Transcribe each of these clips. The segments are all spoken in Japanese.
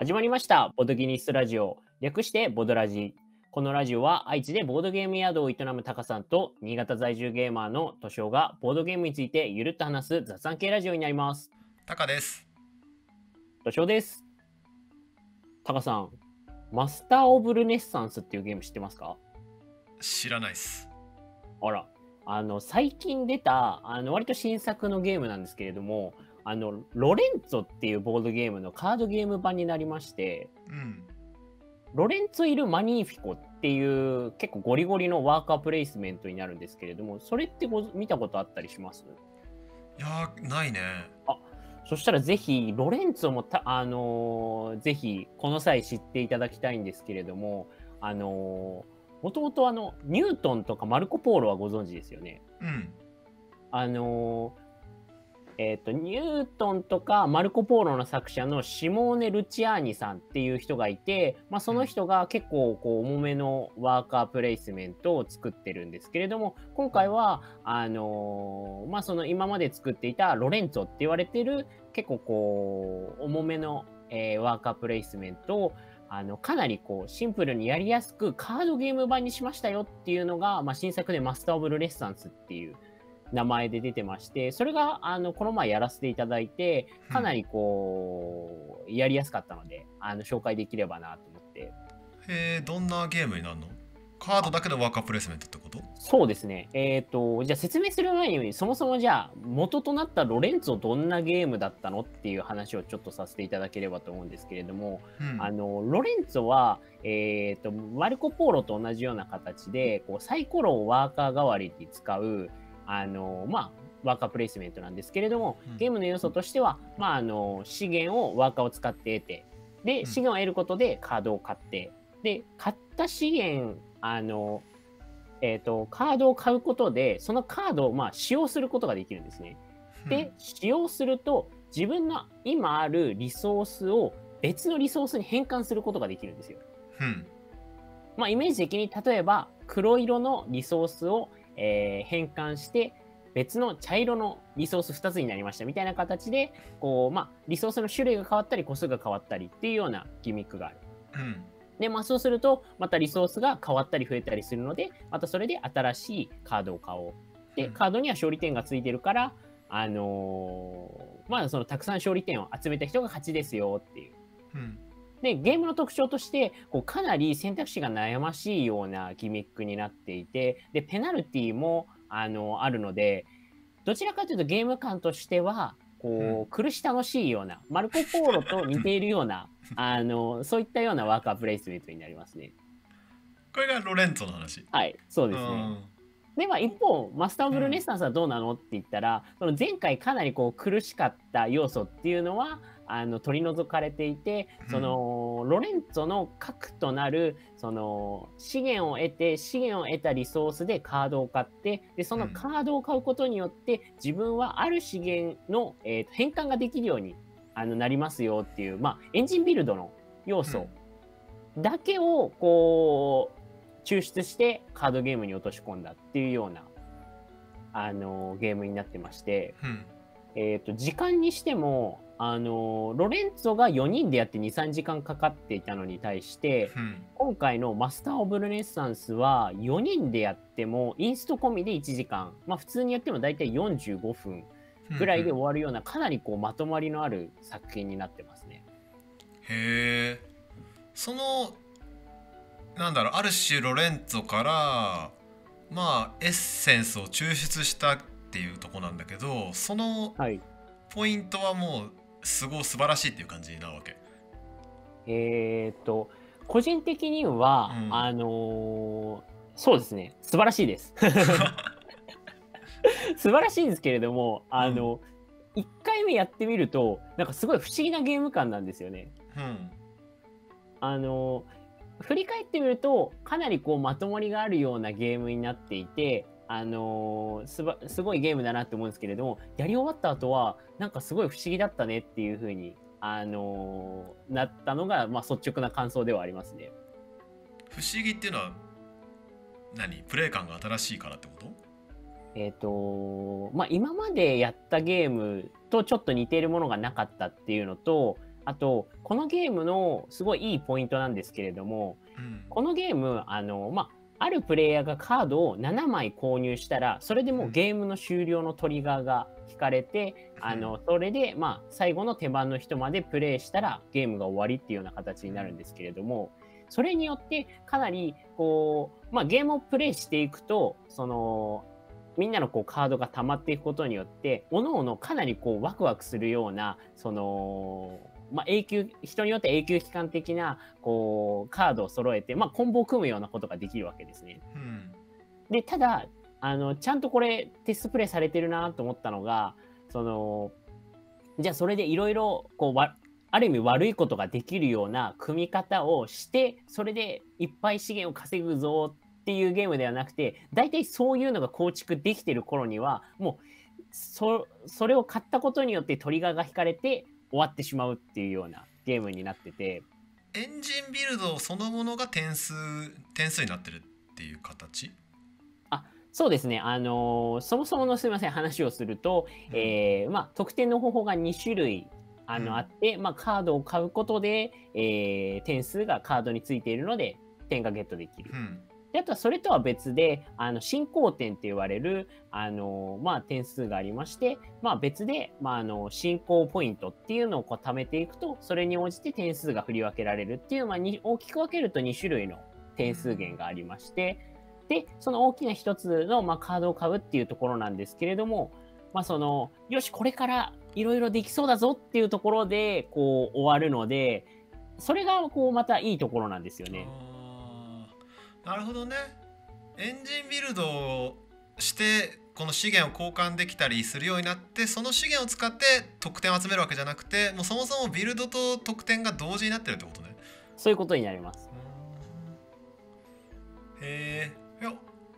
始まりました。ボドギニストラジオ。略してボドラジ。このラジオは愛知でボードゲーム宿を営むタカさんと新潟在住ゲーマーのトシがボードゲームについてゆるっと話す雑談系ラジオになります。タカです。トシです。タカさん、マスター・オブ・ルネッサンスっていうゲーム知ってますか？知らないっす。あら、あの、最近出た、あの、割と新作のゲームなんですけれども、あの、ロレンツォっていうボードゲームのカードゲーム版になりまして、うん。ロレンツォ・イル・マニーフィコっていう結構ゴリゴリのワーカープレイスメントになるんですけれども、それってご見たことあったりします？いやー、ないね。そしたらぜひ、ロレンツォもた、あのーぜひ、この際知っていただきたいんですけれども、あのー、もともとあの、ニュートンとかマルコ・ポーロはご存知ですよね？うん。あのーえっ、と、ニュートンとかマルコ・ポーロの作者のシモーネ・ルチアーニさんっていう人がいて、まあ、その人が結構こう重めのワーカープレイスメントを作ってるんですけれども、今回は、あのーまあ、その今まで作っていたロレンツォって言われてる結構こう、重めの、えーワーカープレイスメントをあのかなりこうシンプルにやりやすくカードゲーム版にしましたよっていうのが、まあ、新作でマスター・オブ・ルネッサンスっていう名前で出てまして、それがあのこの前やらせていただいて、かなりこう、やりやすかったので、あの紹介できればなと思って。へえ、どんなゲームになるの？カードだけでワーカープレイスメントってこと？そうですね。えっ、と、じゃあ説明する前に、そもそもじゃあ、元となったロレンツォどんなゲームだったのっていう話をちょっとさせていただければと思うんですけれども、うん。あの、ロレンツォは、えっ、と、マルコ・ポーロと同じような形で、こう、サイコロをワーカー代わりに使う、あの、まあ、ワーカープレイスメントなんですけれども、うんゲームの要素としては、まあ、あの、資源をワーカーを使って得て、で、うん資源を得ることでカードを買って、で、買った資源、あの、えっ、と、カードを買うことで、そのカードを、まあ、使用することができるんですね。で、使用すると、自分の今あるリソースを別のリソースに変換することができるんですよ。うん。まあ、イメージ的に、例えば、黒色のリソースを、えー変換して、別の茶色のリソース2つになりましたみたいな形で、こう、まあ、リソースの種類が変わったり、個数が変わったりっていうようなギミックがある。うん。で、まあ、そうすると、またリソースが変わったり増えたりするので、またそれで新しいカードを買おう。で、うんカードには勝利点がついてるから、あのーまあ、そのたくさん勝利点を集めた人が勝ちですよっていう。うん。で、ゲームの特徴として、こうかなり選択肢が悩ましいようなギミックになっていて、で、ペナルティも、あの、あるので、どちらかというとゲーム感としては、こう、苦し楽しいような、マルコ・ポーロと 似ているような、あの、そういったようなワーカープレイスメントになりますね。これがロレンツォの話。はい、そううですね。ん。で、まあ、一方、マスター・オブ・ルネッサンスはどうなのって言ったら、その前回かなりこう苦しかった要素っていうのは、あの取り除かれていて、その、ロレンツォの核となる、その、資源を得て、資源を得たリソースでカードを買って、で、そのカードを買うことによって、自分はある資源の、えーと変換ができるようにあのなりますよっていう、まあ、エンジンビルドの要素だけを、こう、抽出してカードゲームに落とし込んだっていうような、あのゲームになってまして、うん。えっ、と、時間にしても、あのロレンツォが4人でやって2、3時間かかっていたのに対して、うん。今回のマスター・オブ・ルネッサンスは4人でやっても、インスト込みで1時間、まあ普通にやっても大体45分ぐらいで終わるような、かなりこうまとまりのある作品になってますね。へえ。その、なんだろう、ある種ロレンツォから、まあ、エッセンスを抽出したっていうとこなんだけど、そのはい。ポイントはもう、すごい素晴らしいっていう感じなわけ。えっ、と、個人的には、うんあのーそうですね、素晴らしいです。素晴らしいんですけれども、あの、1回目やってみると、なんかすごい不思議なゲーム感なんですよね。うん。あの振り返ってみると、かなりこうまとまりがあるようなゲームになっていて、あのすばすごいゲームだなって思うんですけれども、やり終わった後は、なんかすごい不思議だったねっていう風に、あのなったのが、まあ、率直な感想ではありますね。不思議っていうのは何？プレイ感が新しいからってこと？えっ、と、まあ、今までやったゲームとちょっと似ているものがなかったっていうのと、あと、このゲームのすごいいいポイントなんですけれども、うん。このゲーム、あの、まあ、あるプレイヤーがカードを7枚購入したら、それでもうゲームの終了のトリガーが引かれて、あの、それで、まあ、最後の手番の人までプレイしたらゲームが終わりっていうような形になるんですけれども、それによってかなり、こう、まあ、ゲームをプレイしていくと、その、みんなのこうカードが溜まっていくことによって、おのおのかなりこうワクワクするような、その、まあ、永久、人によって永久期間的な、こう、カードを揃えて、まあ、コンボを組むようなことができるわけですね。うんで、ただ、あの、ちゃんとこれテストプレイされてるなと思ったのが、その、じゃあそれでいろいろ、こう、わある意味悪いことができるような組み方をして、それでいっぱい資源を稼ぐぞっていうゲームではなくて、大体そういうのが構築できてる頃には、もう、そそれを買ったことによってトリガーが引かれて終わってしまうっていうようなゲームになってて、エンジンビルドそのものが点数点数になってるっていう形？そうですね、あのーそもそものすみません、話をすると、えーまあ、得点の方法が2種類あの、うん。あって、まあ、カードを買うことで、えー点数がカードについているので、点がゲットできる。う。んであとはそれとは別で、あの進行点って言われる、あのまあ、点数がありまして、まあ、別で、まあ、あの進行ポイントっていうのをこう貯めていくと、それに応じて点数が振り分けられるっていう、まあ、に大きく分けると2種類の点数源がありまして、で、その大きな一つの、まあ、カードを買うっていうところなんですけれども、まあ、その、よし、これからいろいろできそうだぞっていうところで、こう、終わるので、それが、こう、またいいところなんですよね。なるほどね。エンジンビルドをしてこの資源を交換できたりするようになってその資源を使って得点を集めるわけじゃなくてもうそもそもビルドと得点が同時になってるってことね。そういうことになります。へえいや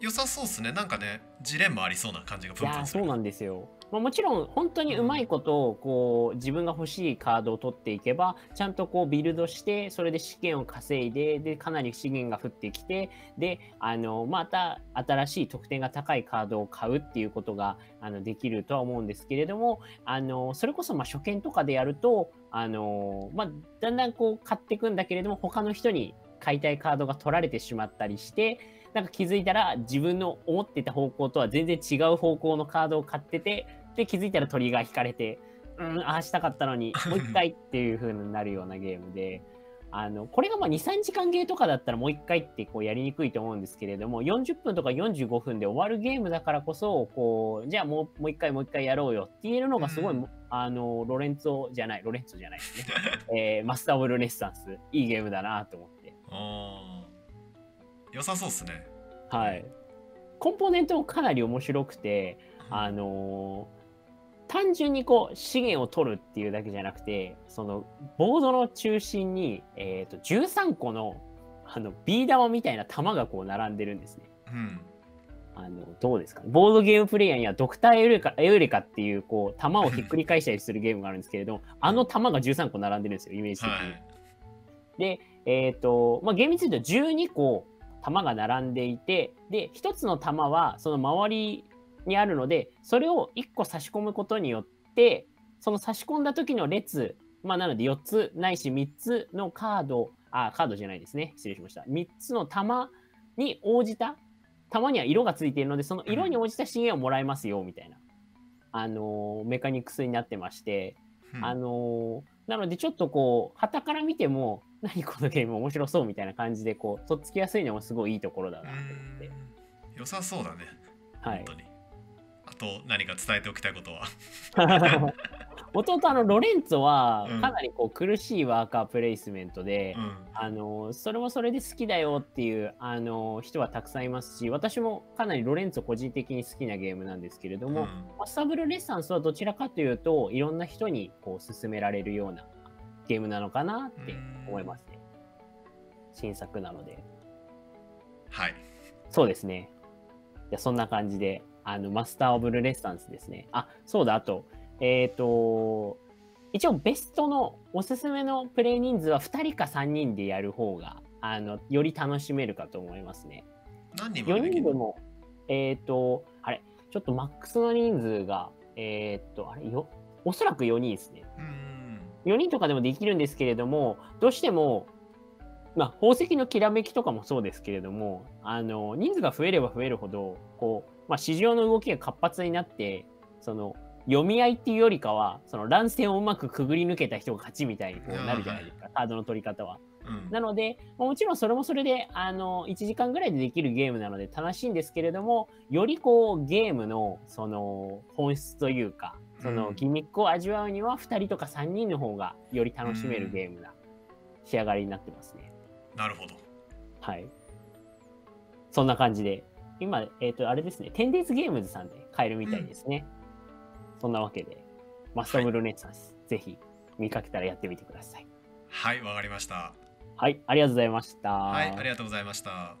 良さそうっすね。なんかねジレンマありそうな感じがプンプンする。そうなんですよ。まあ、もちろん本当にうまいことこう自分が欲しいカードを取っていけばちゃんとこうビルドしてそれで資源を稼いででかなり資源が降ってきてであのまた新しい得点が高いカードを買うっていうことがあのできるとは思うんですけれどもあのそれこそまあ初見とかでやるとあの、まあ、だんだんこう買っていくんだけれども他の人に買いたいカードが取られてしまったりしてなんか気づいたら自分の思ってた方向とは全然違う方向のカードを買ってて、で気づいたら鳥が引かれて、うん、ああしたかったのに、もう一回っていう風になるようなゲームで、あの、これがまあ2、3時間ゲーとかだったらもう一回ってこうやりにくいと思うんですけれども、40分とか45分で終わるゲームだからこそ、こう、じゃあもうもう一回もう一回やろうよって言えるのがすごい、うんあの、ロレンツォじゃない、ロレンツォじゃないですね。えーマスター・オブ・ルネッサンス、いいゲームだなと思って。良さそうっすねはい。コンポーネントもかなり面白くて、あのー単純にこう資源を取るっていうだけじゃなくて、そのボードの中心に、えー、と13個のあのビー玉みたいな玉がこう並んでるんですね。うんあのどうですか？ねボードゲームプレイヤーにはドクターエウレカエウレカっていうこう玉をひっくり返したりするゲームがあるんですけれども、あの玉が13個並んでるんですよ、イメージ的に。はいで、えっ、と、まあ、厳密に言うと12個玉が並んでいて、で、1つの玉はその周りにあるので、それを1個差し込むことによって、その差し込んだ時の列、まあ、なので4つないし3つのカード、あ、カードじゃないですね。失礼しました。3つの玉に応じた、玉には色がついているので、その色に応じた資源をもらえますよ、みたいな、あのーメカニクスになってまして、うんあのーなのでちょっとこう、旗から見ても、何このゲーム面白そうみたいな感じで、こう、とっつきやすいのもすごいいいところだなと思って。うん。良さそうだね。はい。あと何か伝えておきたいことは。弟、あの、ロレンツォはうん、かなりこう、苦しいワーカープレイスメントで、うん。あのーそれもそれで好きだよっていう、あのー人はたくさんいますし、私もかなりロレンツォ個人的に好きなゲームなんですけれども、うん。マスターブルレッサンスはどちらかというと、いろんな人にこう勧められるようなゲームなのかなって思いますね。新作なので。はいそうですね。じゃあそんな感じで、あの、マスターオブルレッサンスですね。あ、そうだ、あと、えっ、と、一応ベストのおすすめのプレイ人数は2人か3人でやる方が、あの、より楽しめるかと思いますね。何人ま4でできるの？人でも、えっ、と、あれ、ちょっとマックスの人数が、えっ、と、あれ、よ、おそらく4人ですね。うん4人とかでもできるんですけれども、どうしても、まあ、宝石のきらめきとかもそうですけれども、あの、人数が増えれば増えるほど、こう、まあ、市場の動きが活発になって、その、読み合いっていうよりかは、その乱戦をうまくくぐり抜けた人が勝ちみたいになるじゃないですか、カードの取り方は。うんなので、もちろんそれもそれで、あの、1時間ぐらいでできるゲームなので楽しいんですけれども、よりこう、ゲームの、その、本質というか、そのうんギミックを味わうには、2人とか3人の方がより楽しめるゲームな仕上がりになってますね。なるほどはい。そんな感じで、今、えっ、と、あれですね、テンデイズゲームズさんで買えるみたいですね。そんなわけで、マストムルネッサンス、ぜひ見かけたらやってみてください。はいわかりましたはい、ありがとうございました。はいありがとうございました